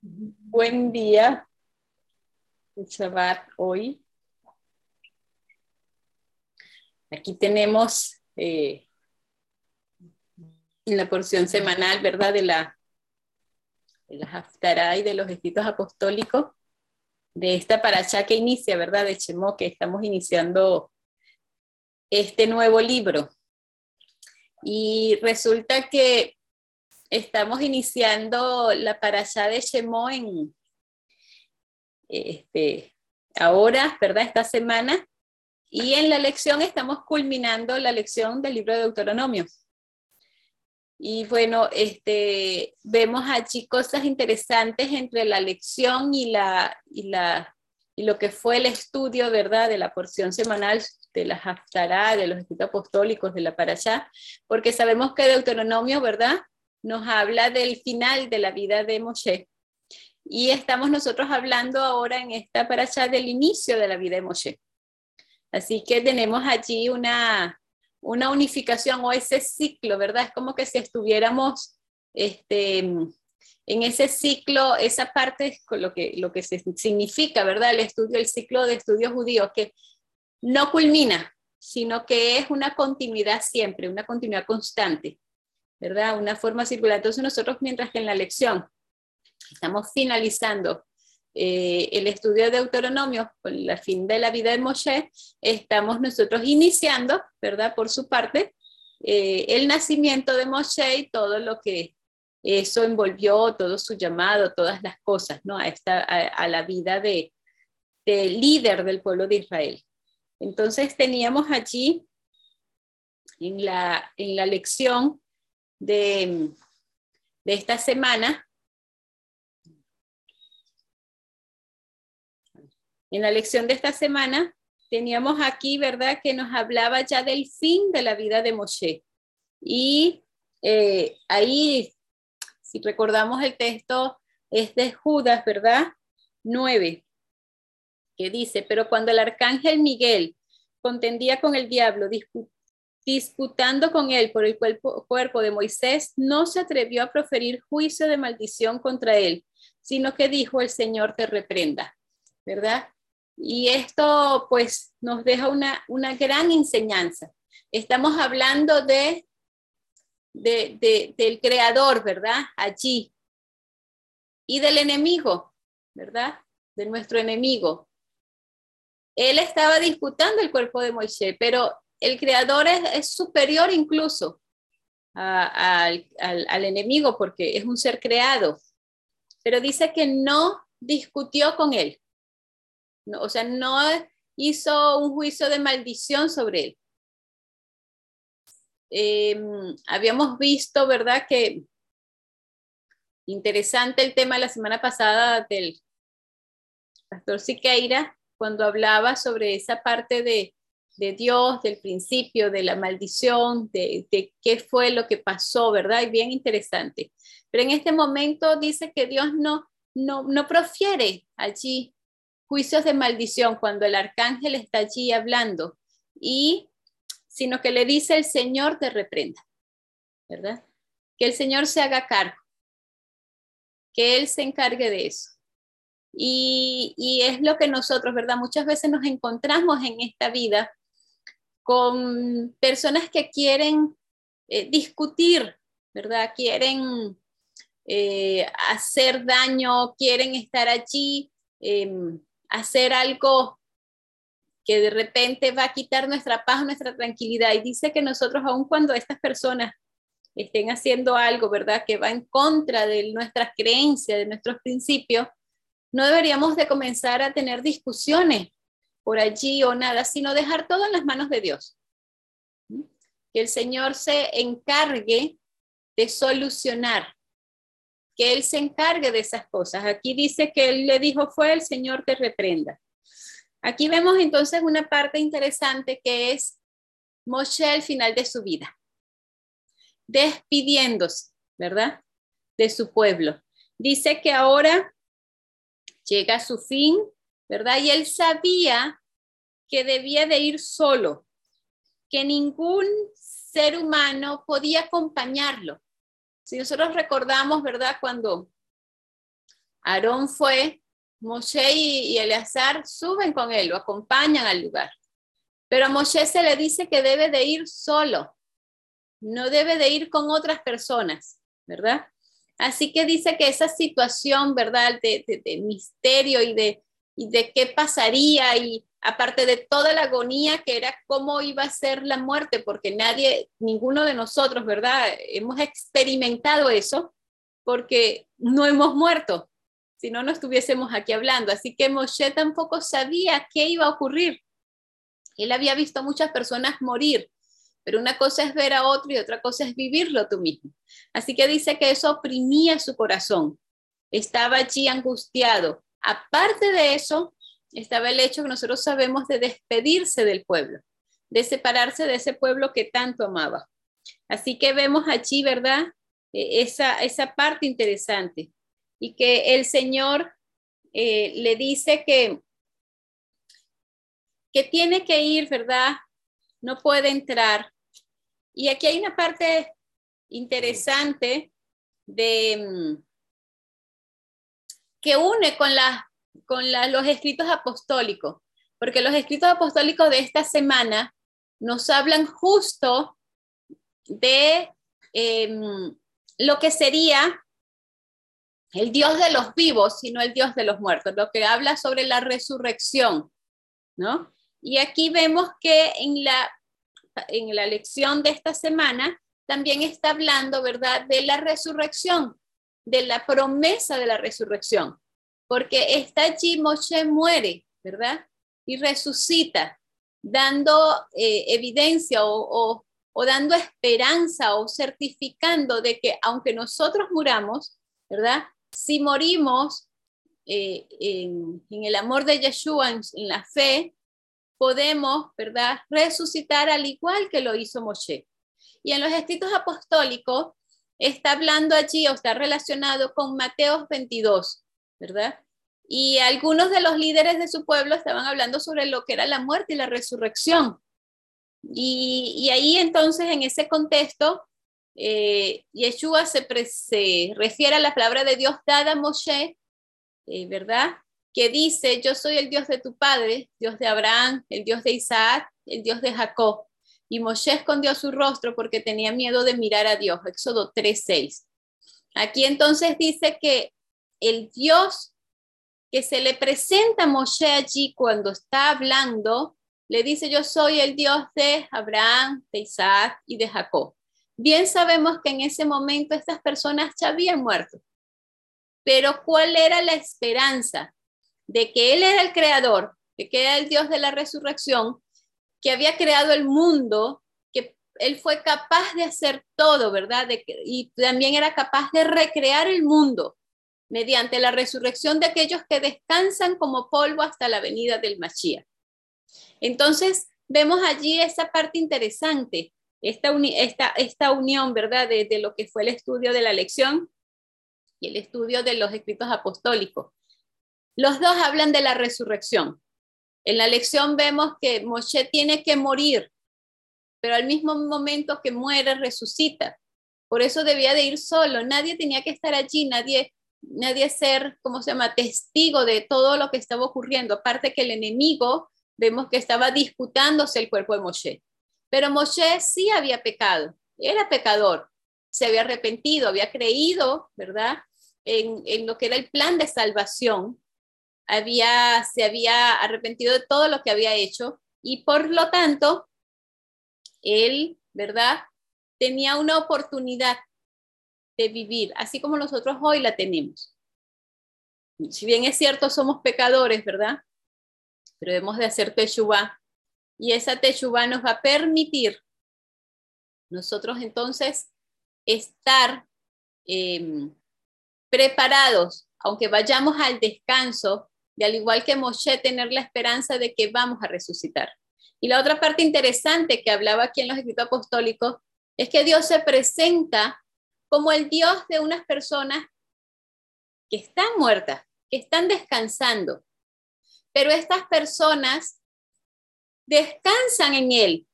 Buen día. Shabbat hoy. Aquí tenemos eh, la porción semanal, ¿verdad? De la, de y de los escritos apostólicos, de esta paracha que inicia, ¿verdad? De Chemó, que estamos iniciando este nuevo libro. Y resulta que estamos iniciando la paracha de Shemó en este, ahora, ¿verdad? Esta semana. Y en la lección estamos culminando la lección del libro de Deuteronomio. Y bueno, este, vemos allí cosas interesantes entre la lección y, la, y, la, y lo que fue el estudio, ¿verdad? De la porción semanal de la Haftarah, de los escritos apostólicos, de la Parashá, porque sabemos que Deuteronomio, ¿verdad? Nos habla del final de la vida de Moshe. Y estamos nosotros hablando ahora en esta Parashá del inicio de la vida de Moshe. Así que tenemos allí una, una unificación o ese ciclo, ¿verdad? Es como que si estuviéramos este, en ese ciclo, esa parte es lo que, lo que significa, ¿verdad? El estudio, el ciclo de estudios judíos, que no culmina, sino que es una continuidad siempre, una continuidad constante, ¿verdad? Una forma circular. Entonces nosotros, mientras que en la lección estamos finalizando eh, el estudio de Deuteronomio con la fin de la vida de Moshe, estamos nosotros iniciando, ¿verdad? Por su parte, eh, el nacimiento de Moshe y todo lo que eso envolvió, todo su llamado, todas las cosas, ¿no? A, esta, a, la vida de, de líder del pueblo de Israel. Entonces teníamos allí en la, en la lección de, de esta semana, en la lección de esta semana, teníamos aquí, ¿verdad?, que nos hablaba ya del fin de la vida de Moshe. Y eh, ahí, si recordamos el texto, es de Judas, ¿verdad? 9 que dice, pero cuando el arcángel Miguel contendía con el diablo, disputando con él por el cuerpo, de Moisés, no se atrevió a proferir juicio de maldición contra él, sino que dijo, el Señor te reprenda, ¿verdad? Y esto pues nos deja una, una gran enseñanza. Estamos hablando de, de, del creador, ¿verdad? Allí. Y del enemigo, ¿verdad? De nuestro enemigo él estaba disputando el cuerpo de Moisés, pero el creador es, superior incluso al, enemigo porque es un ser creado. Pero dice que no discutió con él. o sea, no hizo un juicio de maldición sobre él. Em, habíamos visto, ¿verdad? Que interesante el tema la semana pasada del pastor Siqueira, cuando hablaba sobre esa parte de, Dios, del principio, de la maldición, de, qué fue lo que pasó, ¿verdad? Y bien interesante. Pero en este momento dice que Dios no, no, no profiere allí juicios de maldición cuando el arcángel está allí hablando, y sino que le dice el Señor te reprenda, ¿verdad? Que el Señor se haga cargo, que Él se encargue de eso. Y, es lo que nosotros, ¿verdad? Muchas veces nos encontramos en esta vida con personas que quieren eh, discutir, ¿verdad? Quieren eh, hacer daño, quieren estar allí, em, hacer algo que de repente va a quitar nuestra paz, nuestra tranquilidad. Y dice que nosotros, aun cuando estas personas estén haciendo algo, ¿verdad? Que va en contra de nuestras creencias, de nuestros principios, no deberíamos de comenzar a tener discusiones por allí o nada, sino dejar todo en las manos de Dios. Que el Señor se encargue de solucionar, que Él se encargue de esas cosas. Aquí dice que Él le dijo fue el Señor te reprenda. Aquí vemos entonces una parte interesante que es Moshe al final de su vida, despidiéndose, ¿verdad? De su pueblo. Dice que ahora llega su fin, ¿verdad? Y él sabía que debía de ir solo, que ningún ser humano podía acompañarlo. Si nosotros recordamos, ¿verdad? Cuando Aarón fue, Moshe y, Eleazar suben con él, lo acompañan al lugar. Pero a Moshe se le dice que debe de ir solo, no debe de ir con otras personas, ¿verdad? Así que dice que esa situación, ¿verdad? De, misterio y de, y de qué pasaría y aparte de toda la agonía que era cómo iba a ser la muerte, porque nadie, ninguno de nosotros, ¿verdad? Hemos experimentado eso porque no hemos muerto, si no, no estuviésemos aquí hablando. Así que Moshe tampoco sabía qué iba a ocurrir. Él había visto muchas personas morir, pero una cosa es ver a otro y otra cosa es vivirlo tú mismo. Así que dice que eso oprimía su corazón. Estaba allí angustiado. Aparte de eso, estaba el hecho que nosotros sabemos de despedirse del pueblo, de separarse de ese pueblo que tanto amaba. Así que vemos allí, ¿verdad? E, esa, esa parte interesante y que el Señor eh, le dice que, que tiene que ir, ¿verdad? No puede entrar. Y aquí hay una parte interesante de mm, que une con, los escritos apostólicos, porque los escritos apostólicos de esta semana nos hablan justo de em, lo que sería el Dios de los vivos, sino el Dios de los muertos, lo que habla sobre la resurrección, ¿no? Y aquí vemos que en la, en la lección de esta semana también está hablando, ¿verdad?, de la resurrección, de la promesa de la resurrección, porque está allí, Moshe muere, ¿verdad? Y resucita, dando eh, evidencia o, dando esperanza o certificando de que aunque nosotros muramos, ¿verdad? si morimos eh, en, el amor de Yeshua, en, la fe, podemos, ¿verdad?, resucitar al igual que lo hizo Moshe. Y en los escritos apostólicos está hablando allí o está relacionado con Mateo 22, ¿verdad? Y algunos de los líderes de su pueblo estaban hablando sobre lo que era la muerte y la resurrección. Y, y ahí entonces, en ese contexto, eh, Yeshua se, refiere a la palabra de Dios dada a Moshe, eh, ¿verdad? Que dice, yo soy el Dios de tu padre, Dios de Abraham, el Dios de Isaac, el Dios de Jacob. Y Moshe escondió su rostro porque tenía miedo de mirar a Dios. Éxodo 3:6. Aquí entonces dice que el Dios que se le presenta a Moshe allí cuando está hablando, le dice, yo soy el Dios de Abraham, de Isaac y de Jacob. Bien sabemos que en ese momento estas personas ya habían muerto, pero ¿cuál era la esperanza? De que Él era el creador, de que era el Dios de la resurrección, que había creado el mundo, que Él fue capaz de hacer todo, ¿verdad? y también era capaz de recrear el mundo mediante la resurrección de aquellos que descansan como polvo hasta la venida del Mashiach. Entonces, vemos allí esa parte interesante esta, esta, unión, ¿verdad?, de, de, lo que fue el estudio de la lección y el estudio de los escritos apostólicos. Los dos hablan de la resurrección. En la lección vemos que Moshe tiene que morir, pero al mismo momento que muere, resucita. Por eso debía de ir solo. Nadie tenía que estar allí, nadie, nadie ser, ¿cómo se llama?, testigo de todo lo que estaba ocurriendo. Aparte que el enemigo, vemos que estaba disputándose el cuerpo de Moshe. Pero Moshe sí había pecado, era pecador, se había arrepentido, había creído, ¿verdad? En, lo que era el plan de salvación, había, se había arrepentido de todo lo que había hecho y por lo tanto, él, ¿verdad? Tenía una oportunidad de vivir, así como nosotros hoy la tenemos. Si bien es cierto, somos pecadores, ¿verdad? Pero debemos de hacer teshuva y esa teshuva nos va a permitir nosotros entonces estar em, preparados, aunque vayamos al descanso, de al igual que Moshe, tener la esperanza de que vamos a resucitar. Y la otra parte interesante que hablaba aquí en los escritos apostólicos es que Dios se presenta como el Dios de unas personas que están muertas, que están descansando. Pero estas personas descansan en Él,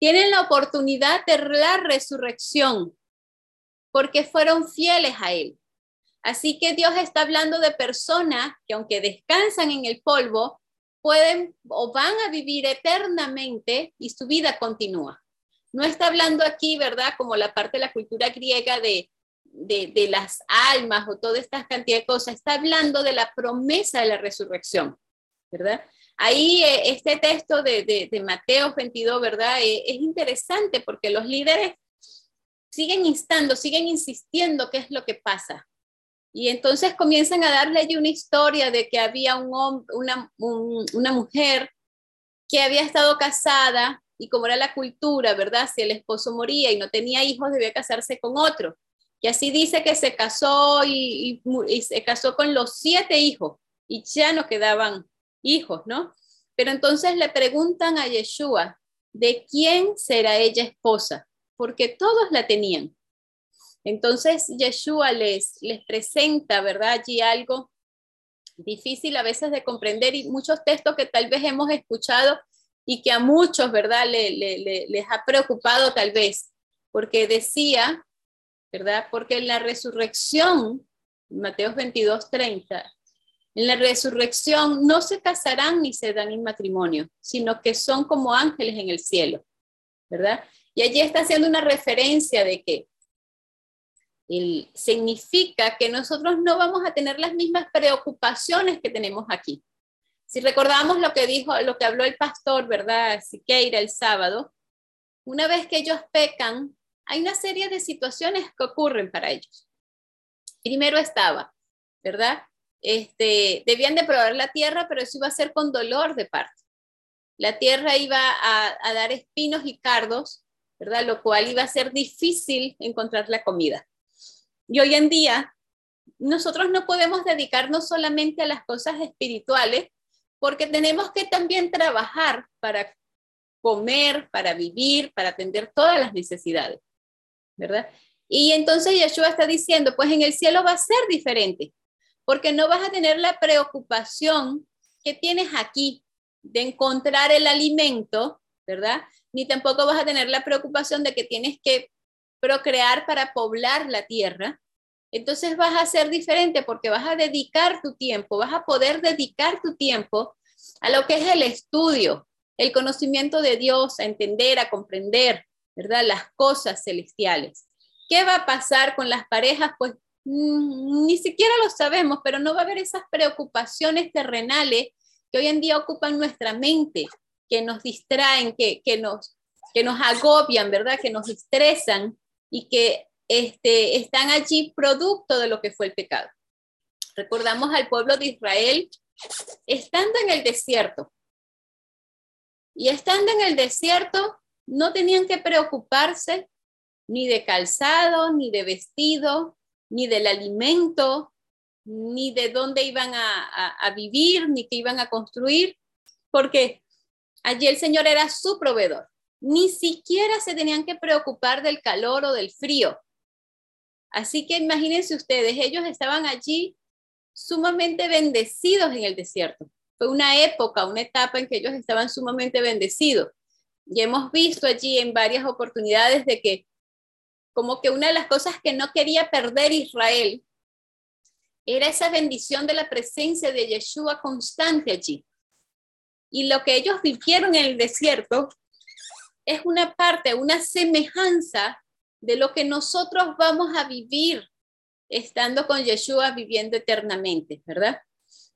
tienen la oportunidad de la resurrección, porque fueron fieles a Él. Así que Dios está hablando de personas que aunque descansan en el polvo, pueden o van a vivir eternamente y su vida continúa. No está hablando aquí, ¿verdad? Como la parte de la cultura griega de, de, las almas o toda esta cantidad de cosas. Está hablando de la promesa de la resurrección, ¿verdad? Ahí eh, este texto de, de, Mateo 22, ¿verdad? Eh, es interesante porque los líderes siguen instando, siguen insistiendo qué es lo que pasa. Y entonces comienzan a darle allí una historia de que había un una, una mujer que había estado casada y como era la cultura, ¿verdad? Si el esposo moría y no tenía hijos, debía casarse con otro. Y así dice que se casó y, y, se casó con los siete hijos y ya no quedaban hijos, ¿no? Pero entonces le preguntan a Yeshua, ¿de quién será ella esposa? Porque todos la tenían. Entonces Yeshua les, les presenta, ¿verdad? Allí algo difícil a veces de comprender y muchos textos que tal vez hemos escuchado y que a muchos, ¿verdad? les ha preocupado tal vez, porque decía, ¿verdad? Porque en la resurrección, Mateo 22, 30, en la resurrección no se casarán ni se dan en matrimonio, sino que son como ángeles en el cielo, ¿verdad? Y allí está haciendo una referencia de que significa que nosotros no vamos a tener las mismas preocupaciones que tenemos aquí. Si recordamos lo que dijo, lo que habló el pastor, ¿verdad? Siqueira el sábado, una vez que ellos pecan, hay una serie de situaciones que ocurren para ellos. Primero estaba, ¿verdad? Este, debían de probar la tierra, pero eso iba a ser con dolor de parte. La tierra iba a, a dar espinos y cardos, ¿verdad? Lo cual iba a ser difícil encontrar la comida. Y hoy en día, nosotros no podemos dedicarnos solamente a las cosas espirituales, porque tenemos que también trabajar para comer, para vivir, para atender todas las necesidades, ¿verdad? Y entonces Yeshua está diciendo, pues en el cielo va a ser diferente, porque no vas a tener la preocupación que tienes aquí de encontrar el alimento, ¿verdad? Ni tampoco vas a tener la preocupación de que tienes que procrear para poblar la tierra, entonces vas a ser diferente porque vas a dedicar tu tiempo, vas a poder dedicar tu tiempo a lo que es el estudio, el conocimiento de Dios, a entender, a comprender, ¿verdad? Las cosas celestiales. ¿Qué va a pasar con las parejas? Pues mm, ni siquiera lo sabemos, pero no va a haber esas preocupaciones terrenales que hoy en día ocupan nuestra mente, que nos distraen, que, que, nos, que nos agobian, ¿verdad? Que nos estresan y que este, están allí producto de lo que fue el pecado. Recordamos al pueblo de Israel estando en el desierto. Y estando en el desierto, no tenían que preocuparse ni de calzado, ni de vestido, ni del alimento, ni de dónde iban a, a vivir, ni qué iban a construir, porque allí el Señor era su proveedor ni siquiera se tenían que preocupar del calor o del frío. Así que imagínense ustedes, ellos estaban allí sumamente bendecidos en el desierto. Fue una época, una etapa en que ellos estaban sumamente bendecidos. Y hemos visto allí en varias oportunidades de que como que una de las cosas que no quería perder Israel era esa bendición de la presencia de Yeshua constante allí. Y lo que ellos vivieron en el desierto es una parte, una semejanza de lo que nosotros vamos a vivir estando con Yeshua viviendo eternamente, ¿verdad?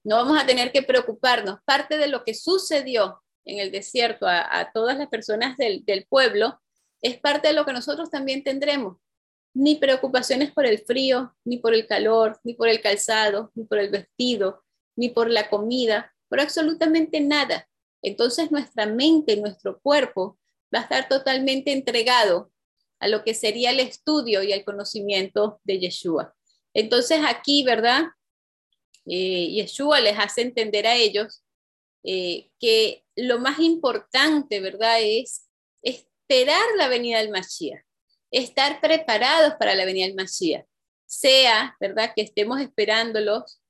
No vamos a tener que preocuparnos. Parte de lo que sucedió en el desierto a, todas las personas del, del pueblo es parte de lo que nosotros también tendremos. Ni preocupaciones por el frío, ni por el calor, ni por el calzado, ni por el vestido, ni por la comida, por absolutamente nada. Entonces nuestra mente, nuestro cuerpo va a estar totalmente entregado a lo que sería el estudio y el conocimiento de Yeshua. Entonces aquí, ¿verdad? Eh, Yeshua les hace entender a ellos eh, que lo más importante, ¿verdad? Es esperar la venida del Mashiach, estar preparados para la venida del Mashiach, sea, ¿verdad? Que estemos esperándolos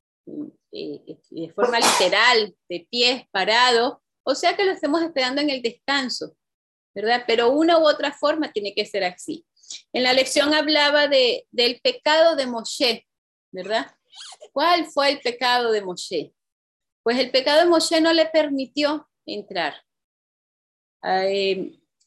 eh, de forma literal, de pies, parados, o sea que lo estemos esperando en el descanso. ¿Verdad? Pero una u otra forma tiene que ser así. En la lección hablaba de, del pecado de Moshe, ¿verdad? ¿Cuál fue el pecado de Moshe? Pues el pecado de Moshe no le permitió entrar.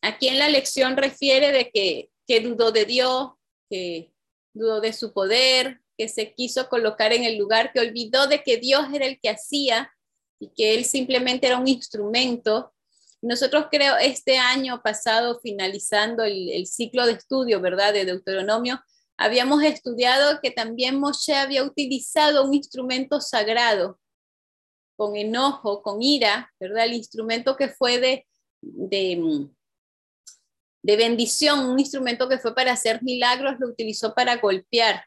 Aquí en la lección refiere de que, que dudó de Dios, que dudó de su poder, que se quiso colocar en el lugar, que olvidó de que Dios era el que hacía y que él simplemente era un instrumento. Nosotros creo este año pasado, finalizando el, ciclo de estudio, ¿verdad?, de Deuteronomio, habíamos estudiado que también Moshe había utilizado un instrumento sagrado con enojo, con ira, ¿verdad? El instrumento que fue de, de, de bendición, un instrumento que fue para hacer milagros, lo utilizó para golpear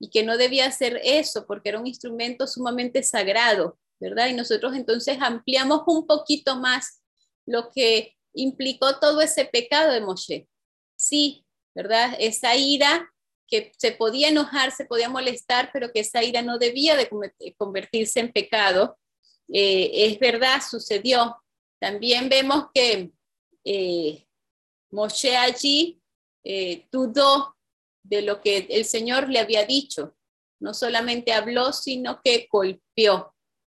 y que no debía hacer eso porque era un instrumento sumamente sagrado, ¿verdad? Y nosotros entonces ampliamos un poquito más lo que implicó todo ese pecado de Moshe. Sí, ¿verdad? Esa ira que se podía enojar, se podía molestar, pero que esa ira no debía de convertirse en pecado. Eh, es verdad, sucedió. También vemos que eh, Moshe allí eh, dudó de lo que el Señor le había dicho. No solamente habló, sino que golpeó,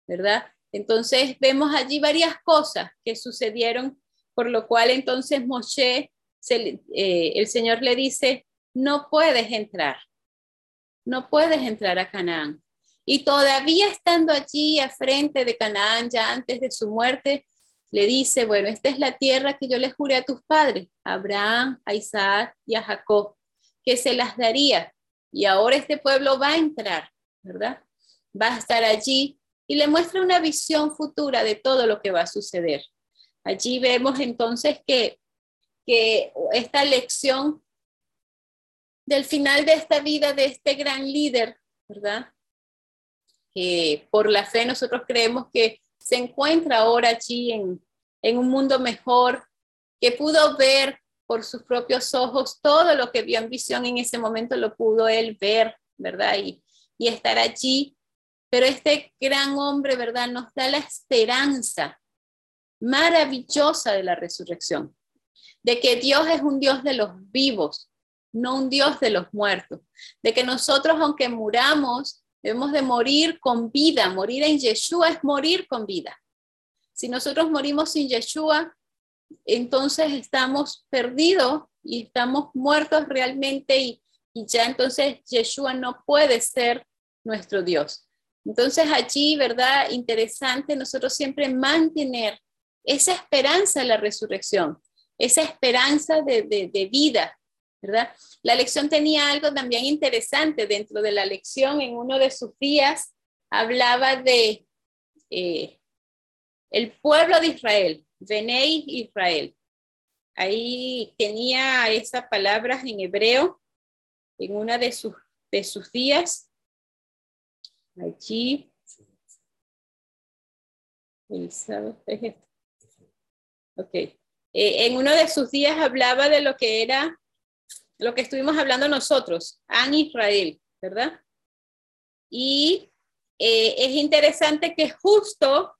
¿verdad? Entonces vemos allí varias cosas que sucedieron, por lo cual entonces Moshe, eh, el Señor le dice, no puedes entrar, no puedes entrar a Canaán. Y todavía estando allí a frente de Canaán, ya antes de su muerte, le dice, bueno, esta es la tierra que yo le juré a tus padres, a Abraham, a Isaac y a Jacob que se las daría. Y ahora este pueblo va a entrar, ¿verdad? Va a estar allí y le muestra una visión futura de todo lo que va a suceder. Allí vemos entonces que, que esta lección del final de esta vida de este gran líder, ¿verdad? Que por la fe nosotros creemos que se encuentra ahora allí en, en un mundo mejor, que pudo ver por sus propios ojos, todo lo que vio en visión en ese momento lo pudo él ver, ¿verdad? Y, y estar allí. Pero este gran hombre, ¿verdad? Nos da la esperanza maravillosa de la resurrección, de que Dios es un Dios de los vivos, no un Dios de los muertos, de que nosotros, aunque muramos, debemos de morir con vida, morir en Yeshua es morir con vida. Si nosotros morimos sin Yeshua, entonces estamos perdidos y estamos muertos realmente y, ya entonces Yeshua no puede ser nuestro Dios. Entonces allí, ¿verdad? Interesante nosotros siempre mantener esa esperanza de la resurrección, esa esperanza de, vida, ¿verdad? La lección tenía algo también interesante dentro de la lección, en uno de sus días hablaba de eh, el pueblo de Israel, Benei Israel. Ahí tenía esas palabras en hebreo en una de sus, de sus días. Allí. El sábado es Ok. Eh, en uno de sus días hablaba de lo que era, lo que estuvimos hablando nosotros, An Israel, ¿verdad? Y eh, es interesante que justo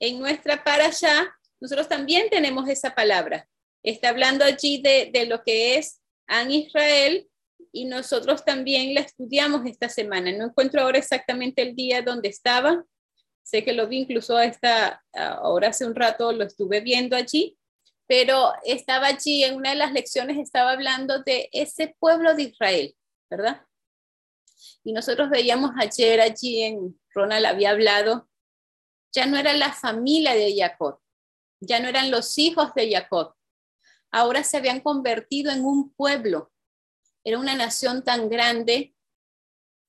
en nuestra para allá nosotros también tenemos esa palabra. Está hablando allí de, lo que es An Israel y nosotros también la estudiamos esta semana. No encuentro ahora exactamente el día donde estaba. Sé que lo vi incluso esta, ahora hace un rato lo estuve viendo allí, pero estaba allí en una de las lecciones, estaba hablando de ese pueblo de Israel, ¿verdad? Y nosotros veíamos ayer allí en Ronald había hablado, ya no era la familia de Jacob, ya no eran los hijos de Jacob, ahora se habían convertido en un pueblo. Era una nación tan grande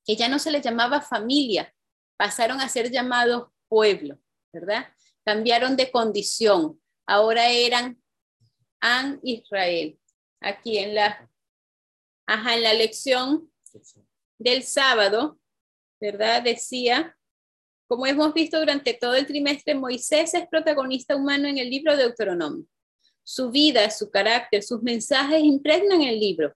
que ya no se les llamaba familia, pasaron a ser llamados pueblo, ¿verdad? Cambiaron de condición, ahora eran An Israel. Aquí en la, ajá, en la lección del sábado, ¿verdad? Decía como hemos visto durante todo el trimestre, Moisés es protagonista humano en el libro de Deuteronomio. Su vida, su carácter, sus mensajes impregnan el libro.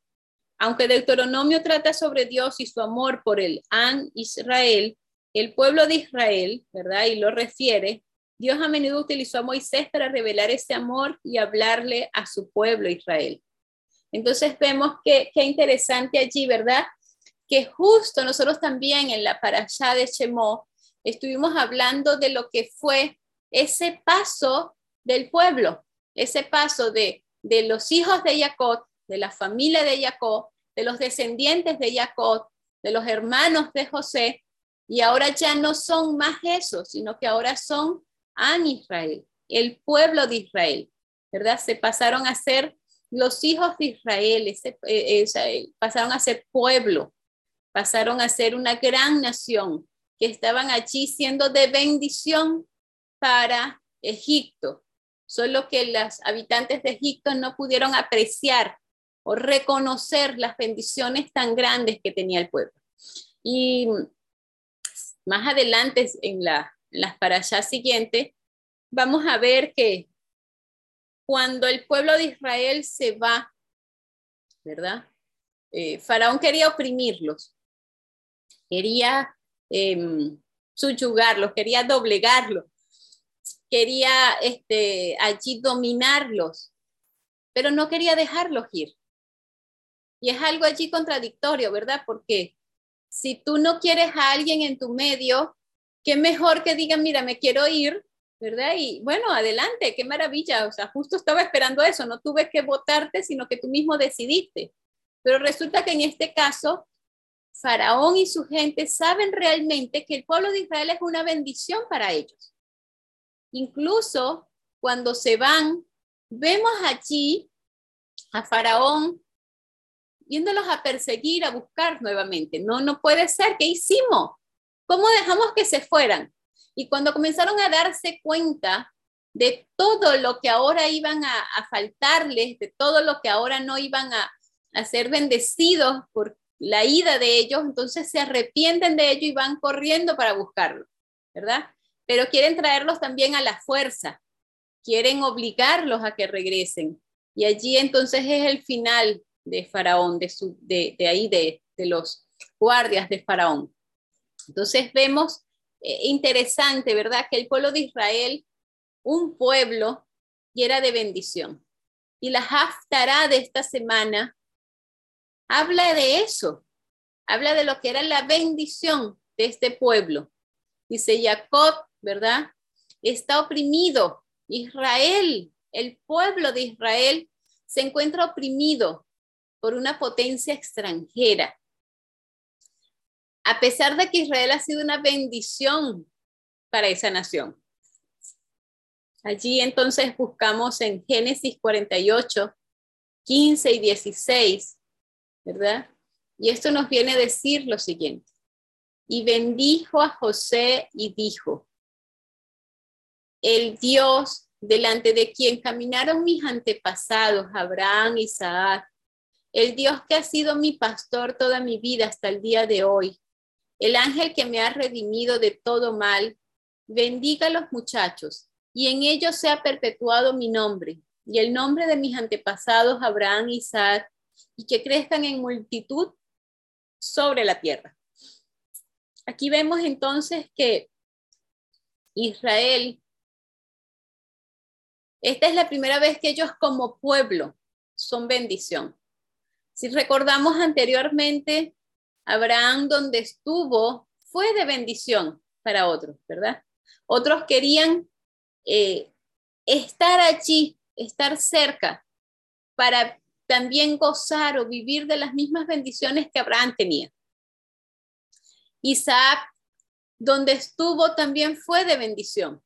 Aunque Deuteronomio trata sobre Dios y su amor por el An Israel, el pueblo de Israel, ¿verdad? Y lo refiere, Dios a menudo utilizó a Moisés para revelar ese amor y hablarle a su pueblo Israel. Entonces vemos que qué interesante allí, ¿verdad? que justo nosotros también en la parashá de Shemó estuvimos hablando de lo que fue ese paso del pueblo, ese paso de, de los hijos de Jacob, de la familia de Jacob, de los descendientes de Jacob, de los hermanos de José, y ahora ya no son más eso, sino que ahora son An Israel, el pueblo de Israel, ¿verdad? Se pasaron a ser los hijos de Israel, ese, eh, eh, pasaron a ser pueblo, pasaron a ser una gran nación que estaban allí siendo de bendición para Egipto, solo que los habitantes de Egipto no pudieron apreciar o reconocer las bendiciones tan grandes que tenía el pueblo. Y más adelante en, la, las para allá siguientes, vamos a ver que cuando el pueblo de Israel se va, ¿verdad? Eh, Faraón quería oprimirlos, quería eh, subyugarlos, quería doblegarlos, quería este, allí dominarlos, pero no quería dejarlos ir. Y es algo allí contradictorio, ¿verdad? Porque si tú no quieres a alguien en tu medio, qué mejor que digan, mira, me quiero ir, ¿verdad? Y bueno, adelante, qué maravilla. O sea, justo estaba esperando eso, no tuve que votarte, sino que tú mismo decidiste. Pero resulta que en este caso, Faraón y su gente saben realmente que el pueblo de Israel es una bendición para ellos. Incluso cuando se van, vemos allí a Faraón yéndolos a perseguir, a buscar nuevamente. No, no puede ser. ¿Qué hicimos? ¿Cómo dejamos que se fueran? Y cuando comenzaron a darse cuenta de todo lo que ahora iban a, faltarles, de todo lo que ahora no iban a, a ser bendecidos por la ida de ellos, entonces se arrepienten de ello y van corriendo para buscarlo, ¿verdad? Pero quieren traerlos también a la fuerza, quieren obligarlos a que regresen. Y allí entonces es el final de Faraón, de, su, de, ahí, de, de, los guardias de Faraón. Entonces vemos eh, interesante, ¿verdad? Que el pueblo de Israel, un pueblo, y era de bendición. Y la Haftará de esta semana habla de eso, habla de lo que era la bendición de este pueblo. Dice Jacob, ¿verdad? Está oprimido. Israel, el pueblo de Israel, se encuentra oprimido por una potencia extranjera. A pesar de que Israel ha sido una bendición para esa nación. Allí entonces buscamos en Génesis 48, 15 y 16, ¿verdad? Y esto nos viene a decir lo siguiente. Y bendijo a José y dijo, el Dios delante de quien caminaron mis antepasados, Abraham, Isaac el Dios que ha sido mi pastor toda mi vida hasta el día de hoy, el ángel que me ha redimido de todo mal, bendiga a los muchachos, y en ellos sea perpetuado mi nombre, y el nombre de mis antepasados Abraham y Isaac, y que crezcan en multitud sobre la tierra. Aquí vemos entonces que Israel, esta es la primera vez que ellos como pueblo son bendición. Si recordamos anteriormente, Abraham donde estuvo fue de bendición para otros, ¿verdad? Otros querían eh, estar allí, estar cerca, para también gozar o vivir de las mismas bendiciones que Abraham tenía. Isaac, donde estuvo, también fue de bendición.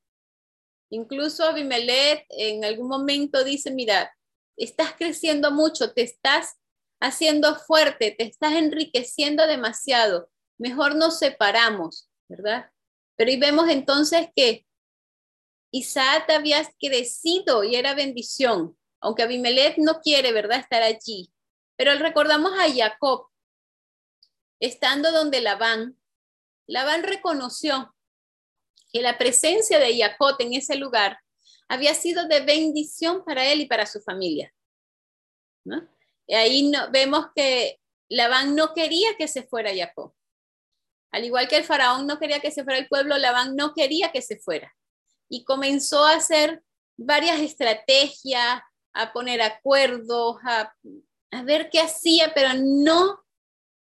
Incluso Abimelech en algún momento dice, mira, estás creciendo mucho, te estás haciendo fuerte, te estás enriqueciendo demasiado, mejor nos separamos, ¿verdad? Pero ahí vemos entonces que Isaac había crecido y era bendición, aunque Abimelech no quiere, ¿verdad?, estar allí. Pero recordamos a Jacob, estando donde Labán, Labán reconoció que la presencia de Jacob en ese lugar había sido de bendición para él y para su familia. ¿no? Ahí no, vemos que Labán no quería que se fuera Jacob. Al igual que el faraón no quería que se fuera el pueblo, Labán no quería que se fuera. Y comenzó a hacer varias estrategias, a poner acuerdos, a, a ver qué hacía, pero no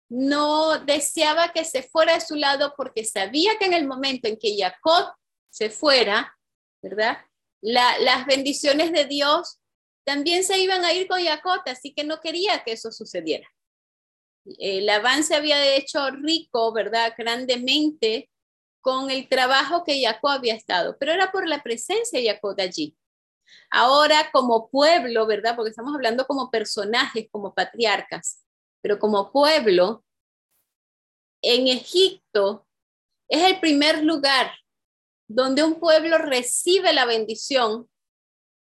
no deseaba que se fuera de su lado porque sabía que en el momento en que Jacob se fuera, ¿verdad? las bendiciones de Dios también se iban a ir con Jacob, así que no quería que eso sucediera. El avance había hecho rico, ¿verdad? Grandemente con el trabajo que Jacob había estado, pero era por la presencia de Jacob allí. Ahora como pueblo, ¿verdad? Porque estamos hablando como personajes, como patriarcas, pero como pueblo, en Egipto es el primer lugar donde un pueblo recibe la bendición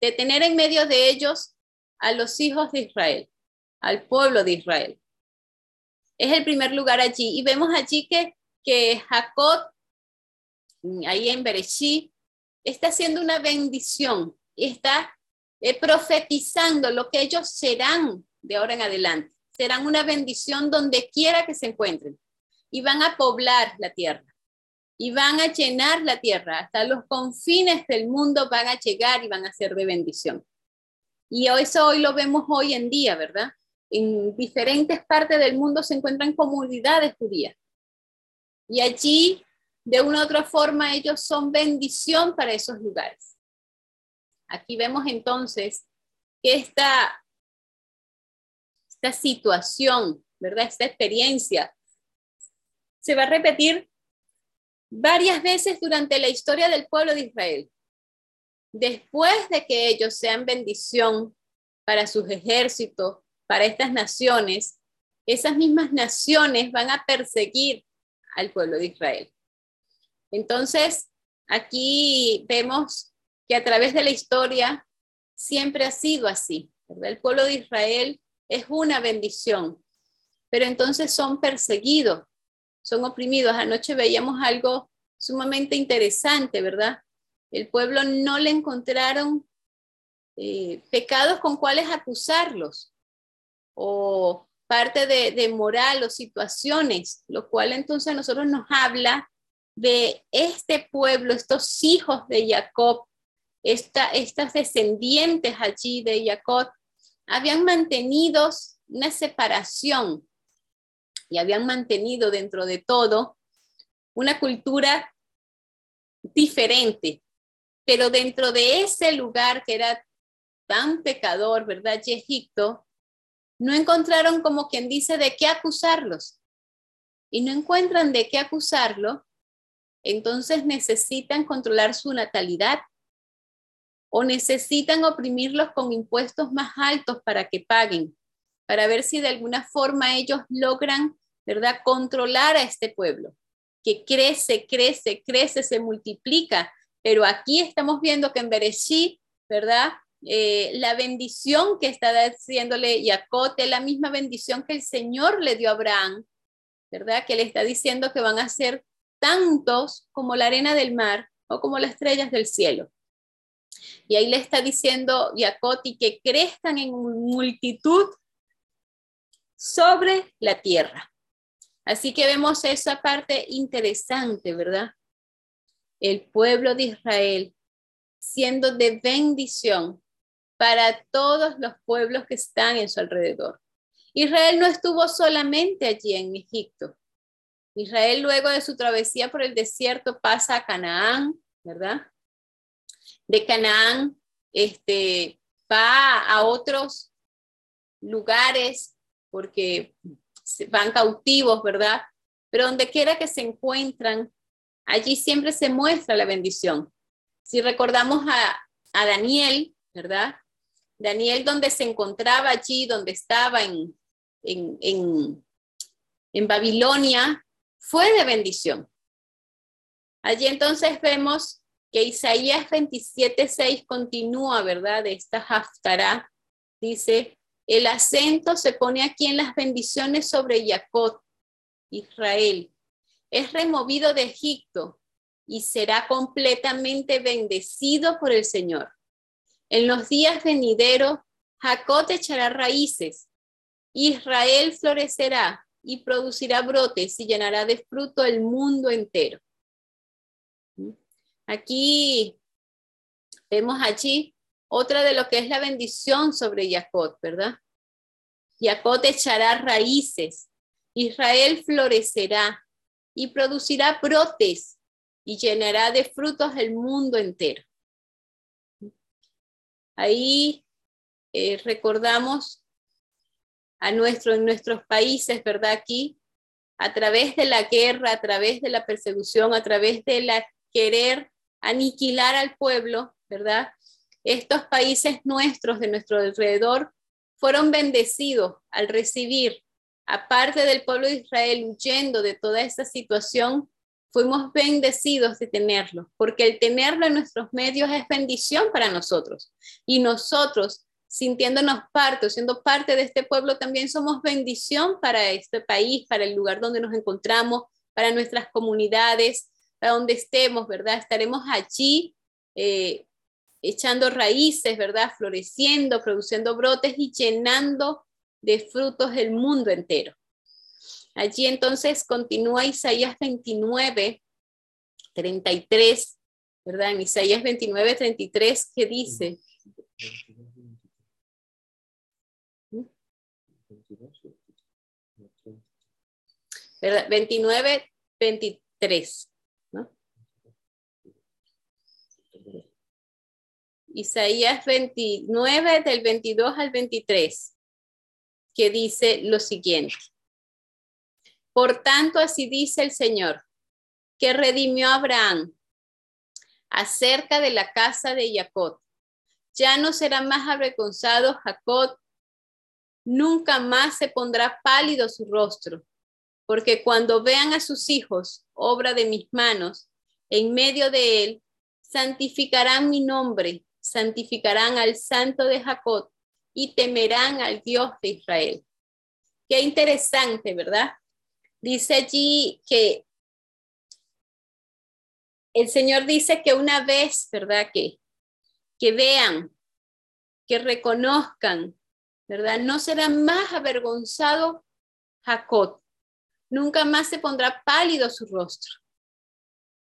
de tener en medio de ellos a los hijos de Israel, al pueblo de Israel. Es el primer lugar allí. Y vemos allí que, que Jacob, ahí en Bereshí, está haciendo una bendición y está eh, profetizando lo que ellos serán de ahora en adelante. Serán una bendición donde quiera que se encuentren y van a poblar la tierra y van a llenar la tierra. Hasta los confines del mundo van a llegar y van a ser de bendición. Y eso hoy lo vemos hoy en día, ¿verdad? En diferentes partes del mundo se encuentran comunidades judías. Y allí, de una u otra forma, ellos son bendición para esos lugares. Aquí vemos entonces que esta, esta situación, ¿verdad? Esta experiencia se va a repetir varias veces durante la historia del pueblo de Israel. Después de que ellos sean bendición para sus ejércitos, para estas naciones, esas mismas naciones van a perseguir al pueblo de Israel. Entonces, aquí vemos que a través de la historia siempre ha sido así. El pueblo de Israel es una bendición, pero entonces son perseguidos son oprimidos. Anoche veíamos algo sumamente interesante, ¿verdad? El pueblo no le encontraron eh, pecados con cuales acusarlos o parte de, de, moral o situaciones, lo cual entonces a nosotros nos habla de este pueblo, estos hijos de Jacob, esta, estas descendientes allí de Jacob, habían mantenido una separación y habían mantenido dentro de todo una cultura diferente, pero dentro de ese lugar que era tan pecador, ¿verdad? Y Egipto, no encontraron como quien dice de qué acusarlos. Y no encuentran de qué acusarlo, entonces necesitan controlar su natalidad o necesitan oprimirlos con impuestos más altos para que paguen, para ver si de alguna forma ellos logran ¿verdad? Controlar a este pueblo, que crece, crece, crece, se multiplica. Pero aquí estamos viendo que en Bereshit, ¿verdad? Eh, la bendición que está haciéndole Jacob la misma bendición que el Señor le dio a Abraham, ¿verdad? Que le está diciendo que van a ser tantos como la arena del mar o como las estrellas del cielo. Y ahí le está diciendo Jacob que crezcan en multitud sobre la tierra. Así que vemos esa parte interesante, ¿verdad? El pueblo de Israel siendo de bendición para todos los pueblos que están en su alrededor. Israel no estuvo solamente allí en Egipto. Israel luego de su travesía por el desierto pasa a Canaán, ¿verdad? De Canaán este, va a otros lugares porque van cautivos, ¿verdad? Pero donde quiera que se encuentran, allí siempre se muestra la bendición. Si recordamos a, Daniel, ¿verdad? Daniel donde se encontraba allí, donde estaba en, en, en Babilonia, fue de bendición. Allí entonces vemos que Isaías 27.6 continúa, ¿verdad? De esta haftará, dice, el acento se pone aquí en las bendiciones sobre Jacob, Israel. Es removido de Egipto y será completamente bendecido por el Señor. En los días venideros, Jacob echará raíces, Israel florecerá y producirá brotes y llenará de fruto el mundo entero. Aquí vemos allí otra de lo que es la bendición sobre Jacob, ¿verdad? Jacob echará raíces. Israel florecerá y producirá brotes y llenará de frutos el mundo entero. Ahí eh, recordamos a nuestro, en nuestros países, ¿verdad? Aquí, a través de la guerra, a través de la persecución, a través de la querer aniquilar al pueblo, ¿verdad? Estos países nuestros de nuestro alrededor fueron bendecidos al recibir, aparte del pueblo de Israel huyendo de toda esa situación, fuimos bendecidos de tenerlo, porque el tenerlo en nuestros medios es bendición para nosotros. Y nosotros, sintiéndonos parte, siendo parte de este pueblo, también somos bendición para este país, para el lugar donde nos encontramos, para nuestras comunidades, para donde estemos, ¿verdad? Estaremos allí eh, echando raíces, ¿verdad? Floreciendo, produciendo brotes y llenando de frutos el mundo entero. Allí entonces continúa Isaías 29, 33, ¿verdad? En Isaías 29, 33, ¿qué dice? 29, 23. Isaías 29 del 22 al 23, que dice lo siguiente. Por tanto, así dice el Señor, que redimió a Abraham acerca de la casa de Jacob. Ya no será más avergonzado Jacob, nunca más se pondrá pálido su rostro, porque cuando vean a sus hijos, obra de mis manos, en medio de él, santificarán mi nombre, santificarán al santo de Jacob y temerán al Dios de Israel. Qué interesante, ¿verdad? Dice allí que el Señor dice que una vez, ¿verdad? Que, que vean, que reconozcan, ¿verdad? No será más avergonzado Jacob. Nunca más se pondrá pálido su rostro.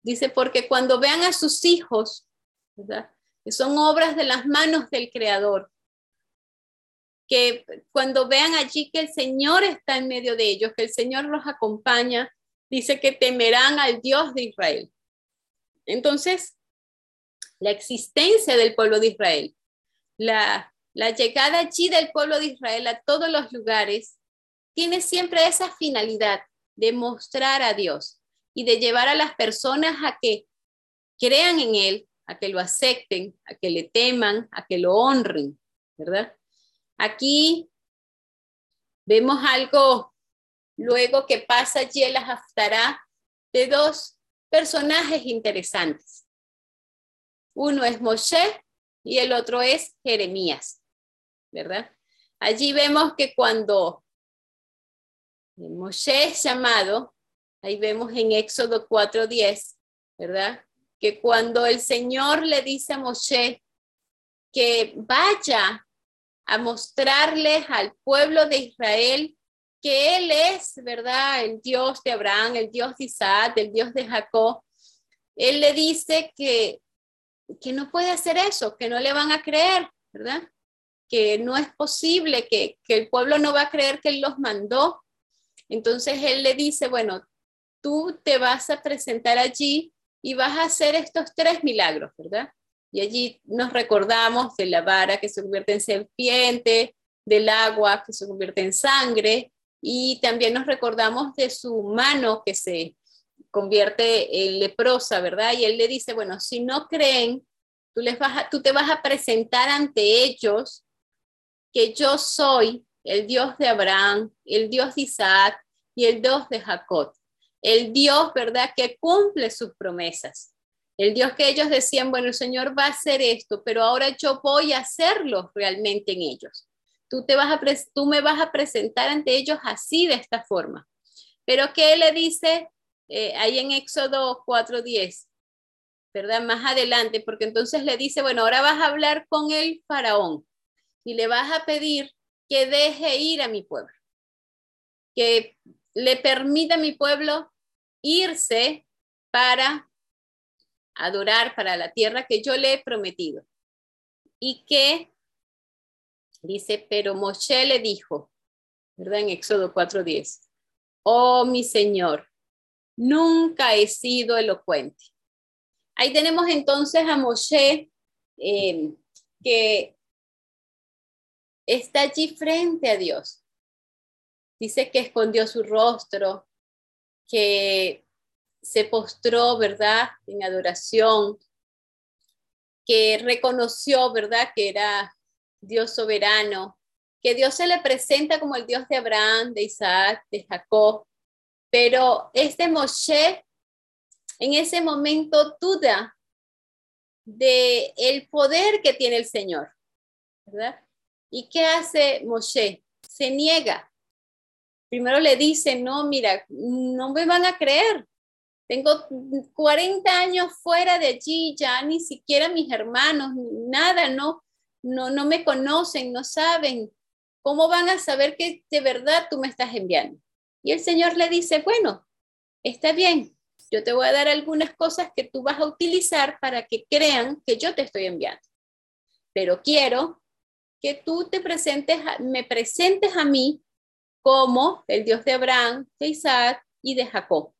Dice, porque cuando vean a sus hijos, ¿verdad? Que son obras de las manos del Creador, que cuando vean allí que el Señor está en medio de ellos, que el Señor los acompaña, dice que temerán al Dios de Israel. Entonces, la existencia del pueblo de Israel, la, la llegada allí del pueblo de Israel a todos los lugares, tiene siempre esa finalidad de mostrar a Dios y de llevar a las personas a que crean en Él, a que lo acepten, a que le teman, a que lo honren, ¿verdad? Aquí vemos algo luego que pasa en la de dos personajes interesantes. Uno es Moshe y el otro es Jeremías, ¿verdad? Allí vemos que cuando Moshe es llamado, ahí vemos en Éxodo 4:10, ¿verdad? Que cuando el Señor le dice a Moshe que vaya a mostrarles al pueblo de Israel que Él es, ¿verdad? El Dios de Abraham, el Dios de Isaac, el Dios de Jacob. Él le dice que, que no puede hacer eso, que no le van a creer, ¿verdad? Que no es posible, que, que el pueblo no va a creer que Él los mandó. Entonces Él le dice, bueno, tú te vas a presentar allí y vas a hacer estos tres milagros, ¿verdad? Y allí nos recordamos de la vara que se convierte en serpiente, del agua que se convierte en sangre, y también nos recordamos de su mano que se convierte en leprosa, ¿verdad? Y él le dice, bueno, si no creen, tú, les vas tú te vas a presentar ante ellos que yo soy el Dios de Abraham, el Dios de Isaac y el Dios de Jacob. El Dios, ¿verdad?, que cumple sus promesas. El Dios que ellos decían, bueno, el Señor va a hacer esto, pero ahora yo voy a hacerlo realmente en ellos. Tú, te vas a tú me vas a presentar ante ellos así, de esta forma. Pero ¿qué le dice eh, ahí en Éxodo 4.10? ¿Verdad? Más adelante, porque entonces le dice, bueno, ahora vas a hablar con el faraón y le vas a pedir que deje ir a mi pueblo, que le permita a mi pueblo irse para adorar para la tierra que yo le he prometido. Y que, dice, pero Moshe le dijo, ¿verdad? En Éxodo 4.10, oh mi Señor, nunca he sido elocuente. Ahí tenemos entonces a Moshe eh, que está allí frente a Dios. Dice que escondió su rostro, que se postró, ¿verdad?, en adoración, que reconoció, ¿verdad?, que era Dios soberano, que Dios se le presenta como el Dios de Abraham, de Isaac, de Jacob, pero este Moshe en ese momento duda de el poder que tiene el Señor, ¿verdad? ¿Y qué hace Moshe? Se niega. Primero le dice, no, mira, no me van a creer. Tengo 40 años fuera de allí, ya ni siquiera mis hermanos, nada, no, no, no me conocen, no saben. ¿Cómo van a saber que de verdad tú me estás enviando? Y el Señor le dice, bueno, está bien, yo te voy a dar algunas cosas que tú vas a utilizar para que crean que yo te estoy enviando. Pero quiero que tú te presentes, me presentes a mí como el Dios de Abraham, de Isaac y de Jacob.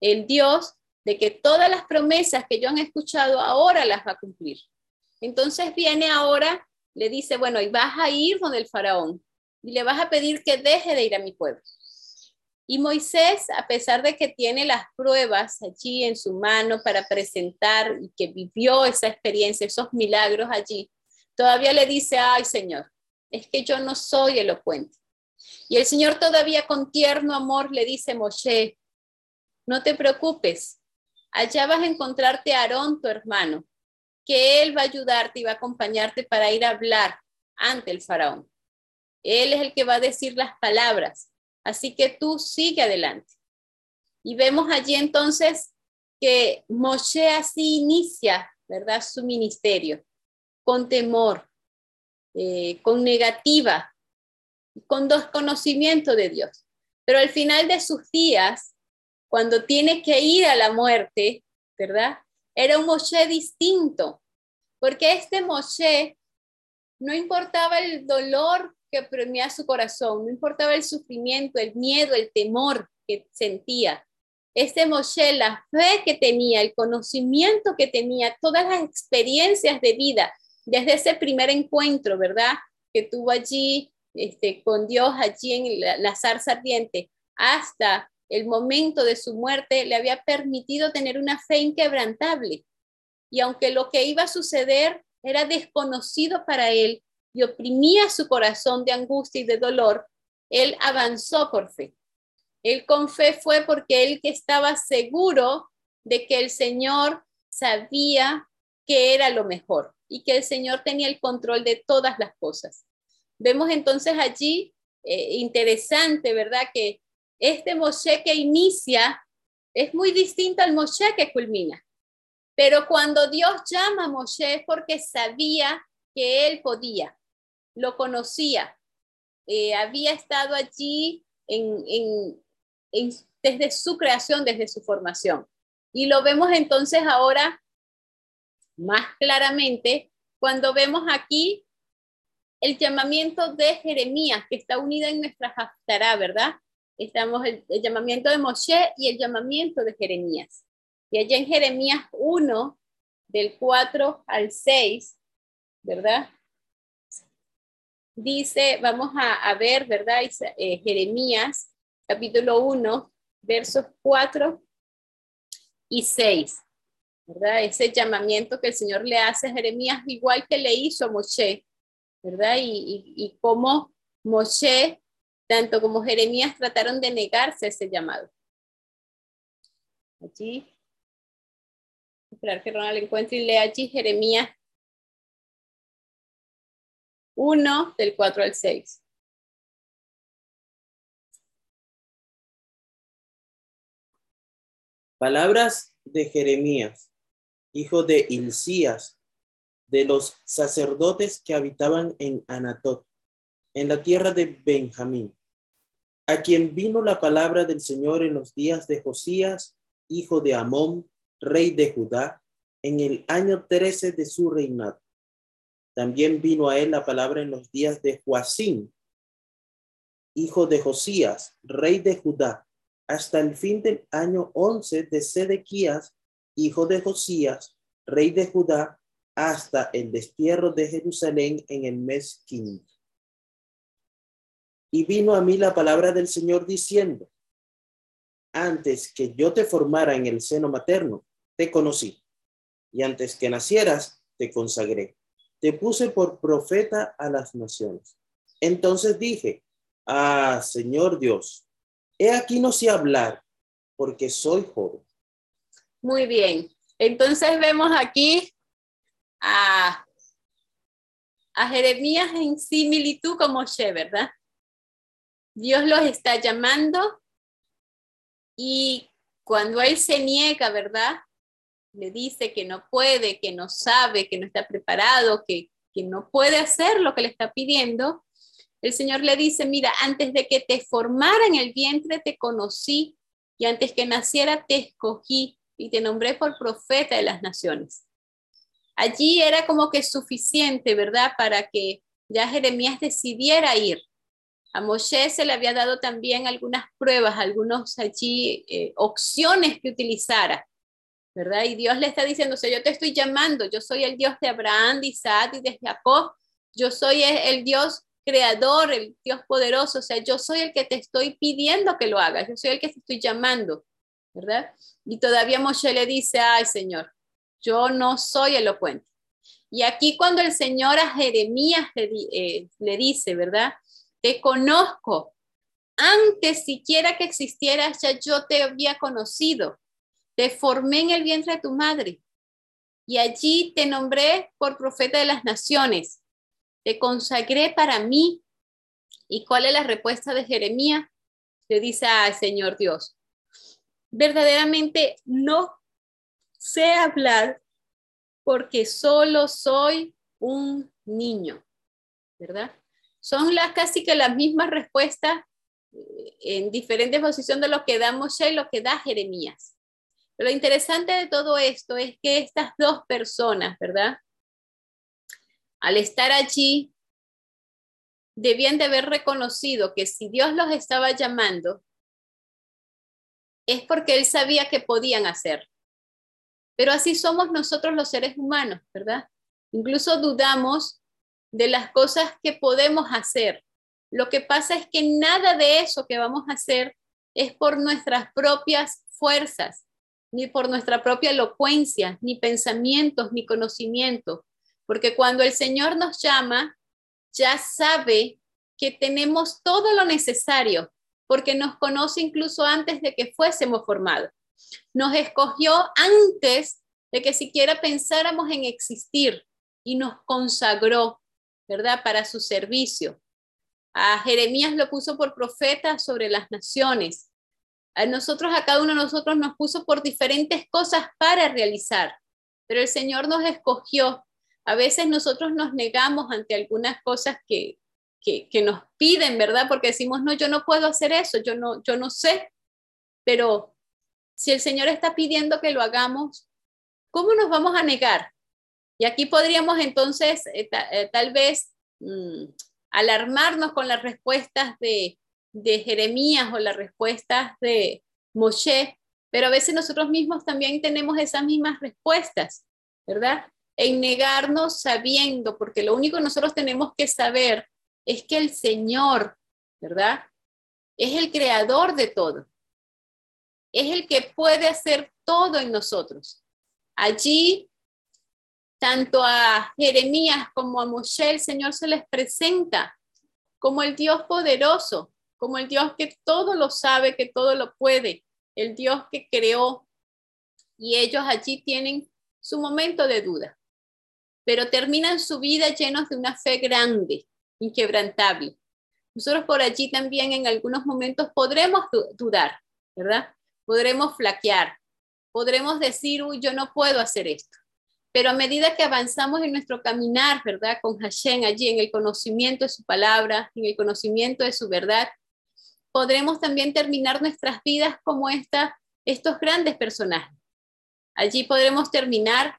El Dios de que todas las promesas que yo han escuchado ahora las va a cumplir. Entonces viene ahora, le dice, bueno, y vas a ir con el faraón y le vas a pedir que deje de ir a mi pueblo. Y Moisés, a pesar de que tiene las pruebas allí en su mano para presentar y que vivió esa experiencia, esos milagros allí, todavía le dice, ay Señor, es que yo no soy elocuente. Y el Señor todavía con tierno amor le dice, Moshe, no te preocupes, allá vas a encontrarte a Aarón, tu hermano, que él va a ayudarte y va a acompañarte para ir a hablar ante el faraón. Él es el que va a decir las palabras Así que tú sigue adelante. Y vemos allí entonces que Moshe así inicia, ¿verdad? Su ministerio, con temor, eh, con negativa, con desconocimiento de Dios. Pero al final de sus días, cuando tiene que ir a la muerte, ¿verdad? Era un Moshe distinto, porque este Moshe no importaba el dolor que premia su corazón, no importaba el sufrimiento, el miedo, el temor que sentía. Este Moshe, la fe que tenía, el conocimiento que tenía, todas las experiencias de vida, desde ese primer encuentro, ¿verdad? Que tuvo allí este, con Dios, allí en la, la zarza ardiente, hasta el momento de su muerte, le había permitido tener una fe inquebrantable. Y aunque lo que iba a suceder era desconocido para él, y oprimía su corazón de angustia y de dolor, él avanzó por fe. Él con fe fue porque él que estaba seguro de que el Señor sabía que era lo mejor y que el Señor tenía el control de todas las cosas. Vemos entonces allí, eh, interesante, ¿verdad? Que este Moshe que inicia es muy distinto al Moshe que culmina. Pero cuando Dios llama a Moshe es porque sabía que él podía lo conocía, eh, había estado allí desde su creación, desde su formación. Y lo vemos entonces ahora más claramente cuando vemos aquí el llamamiento de Jeremías, que está unida en nuestra haftará, ¿verdad? Estamos el, el, llamamiento de Moshe y el llamamiento de Jeremías. Y allá en Jeremías 1, del 4 al 6, ¿verdad? dice, vamos a, ver, ¿verdad? Eh, Jeremías, capítulo 1, versos 4 y 6, ¿verdad? Ese llamamiento que el Señor le hace a Jeremías, igual que le hizo a Moshe, ¿verdad? Y, cómo Moshe, tanto como Jeremías, trataron de negarse a ese llamado. Allí, esperar que Ronald encuentre y lea allí Jeremías 1 del 4 al 6. Palabras de Jeremías, hijo de Hilcías, de los sacerdotes que habitaban en Anatot, en la tierra de Benjamín, a quien vino la palabra del Señor en los días de Josías, hijo de Amón, rey de Judá, en el año 13 de su reinado. También vino a él la palabra en los días de Joacín, hijo de Josías, rey de Judá, hasta el fin del año 11 de Sedequías, hijo de Josías, rey de Judá, hasta el destierro de Jerusalén en el mes quinto. Y vino a mí la palabra del Señor diciendo, antes que yo te formara en el seno materno, te conocí, y antes que nacieras, te consagré. Te puse por profeta a las naciones. Entonces dije, ah, Señor Dios, he aquí no sé hablar, porque soy joven. Muy bien. Entonces vemos aquí a, Jeremías en similitud como Moshe, ¿verdad? Dios los está llamando y cuando él se niega, ¿verdad? Le dice que no puede, que no sabe, que no está preparado, que, que no puede hacer lo que le está pidiendo. El Señor le dice, mira, antes de que te formara en el vientre te conocí y antes que naciera te escogí y te nombré por profeta de las naciones. Allí era como que suficiente, ¿verdad? Para que ya Jeremías decidiera ir. A Moshe se le había dado también algunas pruebas, algunos allí eh, opciones que utilizara, ¿verdad? Y Dios le está diciendo, o sea, yo te estoy llamando, yo soy el Dios de Abraham, de Isaac y de Jacob, yo soy el Dios creador, el Dios poderoso, o sea, yo soy el que te estoy pidiendo que lo hagas, yo soy el que te estoy llamando, ¿verdad? Y todavía Moshe le dice, ay Señor, yo no soy elocuente. Y aquí cuando el Señor a Jeremías le, eh, le dice, ¿verdad? Te conozco. Antes siquiera que existieras, ya yo te había conocido. Te formé en el vientre de tu madre. Y allí te nombré por profeta de las naciones. Te consagré para mí. ¿Y cuál es la respuesta de Jeremías? Le dice al Señor Dios. Verdaderamente no sé hablar porque solo soy un niño, ¿verdad? Son las casi que las mismas respuestas eh, en diferentes posiciones de lo que da Moshe y lo que da Jeremías. Lo interesante de todo esto es que estas dos personas, ¿verdad? Al estar allí, debían de haber reconocido que si Dios los estaba llamando, es porque Él sabía que podían hacer. Pero así somos nosotros los seres humanos, ¿verdad? Incluso dudamos de las cosas que podemos hacer. Lo que pasa es que nada de eso que vamos a hacer es por nuestras propias fuerzas, ni por nuestra propia elocuencia, ni pensamientos, ni conocimientos. Porque cuando el Señor nos llama, ya sabe que tenemos todo lo necesario, porque nos conoce incluso antes de que fuésemos formados. Nos escogió antes de que siquiera pensáramos en existir y nos consagró, ¿verdad? Para su servicio. A Jeremías lo puso por profeta sobre las naciones. A nosotros, a cada uno de nosotros nos puso por diferentes cosas para realizar, pero el Señor nos escogió. A veces nosotros nos negamos ante algunas cosas que, que, nos piden, ¿verdad? Porque decimos, no, yo no puedo hacer eso, yo no, yo no sé, pero si el Señor está pidiendo que lo hagamos, ¿cómo nos vamos a negar? Y aquí podríamos entonces eh, eh, tal vez mm, alarmarnos con las respuestas de, de Jeremías o las respuestas de Moshe, pero a veces nosotros mismos también tenemos esas mismas respuestas, ¿verdad? En negarnos sabiendo, porque lo único que nosotros tenemos que saber es que el Señor, ¿verdad? Es el creador de todo es el que puede hacer todo en nosotros. Allí, tanto a Jeremías como a Moshe, el Señor se les presenta como el Dios poderoso, como el Dios que todo lo sabe, que todo lo puede, el Dios que creó. Y ellos allí tienen su momento de duda, pero terminan su vida llenos de una fe grande, inquebrantable. Nosotros por allí también en algunos momentos podremos dudar, ¿verdad? Podremos flaquear, podremos decir, uy, yo no puedo hacer esto. Pero a medida que avanzamos en nuestro caminar, ¿verdad? Con Hashem allí, en el conocimiento de su palabra, en el conocimiento de su verdad, podremos también terminar nuestras vidas como esta, estos grandes personajes. Allí podremos terminar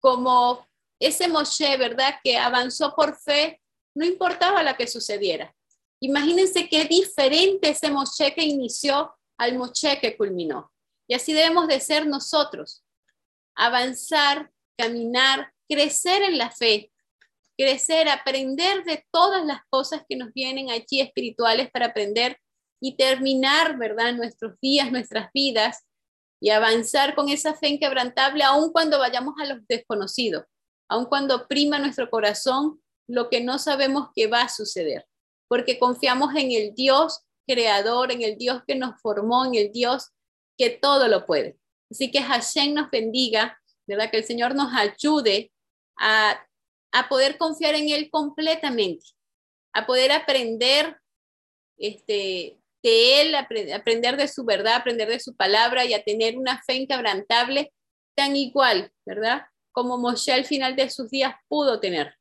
como ese Moshe, ¿verdad? Que avanzó por fe, no importaba lo que sucediera. Imagínense qué diferente ese Moshe que inició al Moche que culminó. Y así debemos de ser nosotros, avanzar, caminar, crecer en la fe, crecer, aprender de todas las cosas que nos vienen aquí espirituales para aprender y terminar, ¿verdad?, nuestros días, nuestras vidas y avanzar con esa fe inquebrantable aun cuando vayamos a los desconocidos, aun cuando prima nuestro corazón lo que no sabemos que va a suceder, porque confiamos en el Dios creador, en el Dios que nos formó, en el Dios que todo lo puede. Así que Hashem nos bendiga, ¿verdad? Que el Señor nos ayude a, a poder confiar en Él completamente, a poder aprender este, de Él, aprender de su verdad, aprender de su palabra y a tener una fe inquebrantable tan igual, ¿verdad? Como Moshe al final de sus días pudo tener.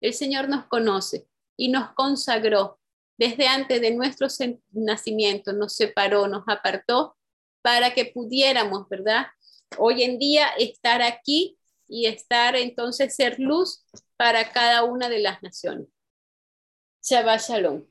El Señor nos conoce y nos consagró desde antes de nuestro nacimiento, nos separó, nos apartó para que pudiéramos, ¿verdad? Hoy en día estar aquí y estar entonces ser luz para cada una de las naciones. Shabbat Shalom.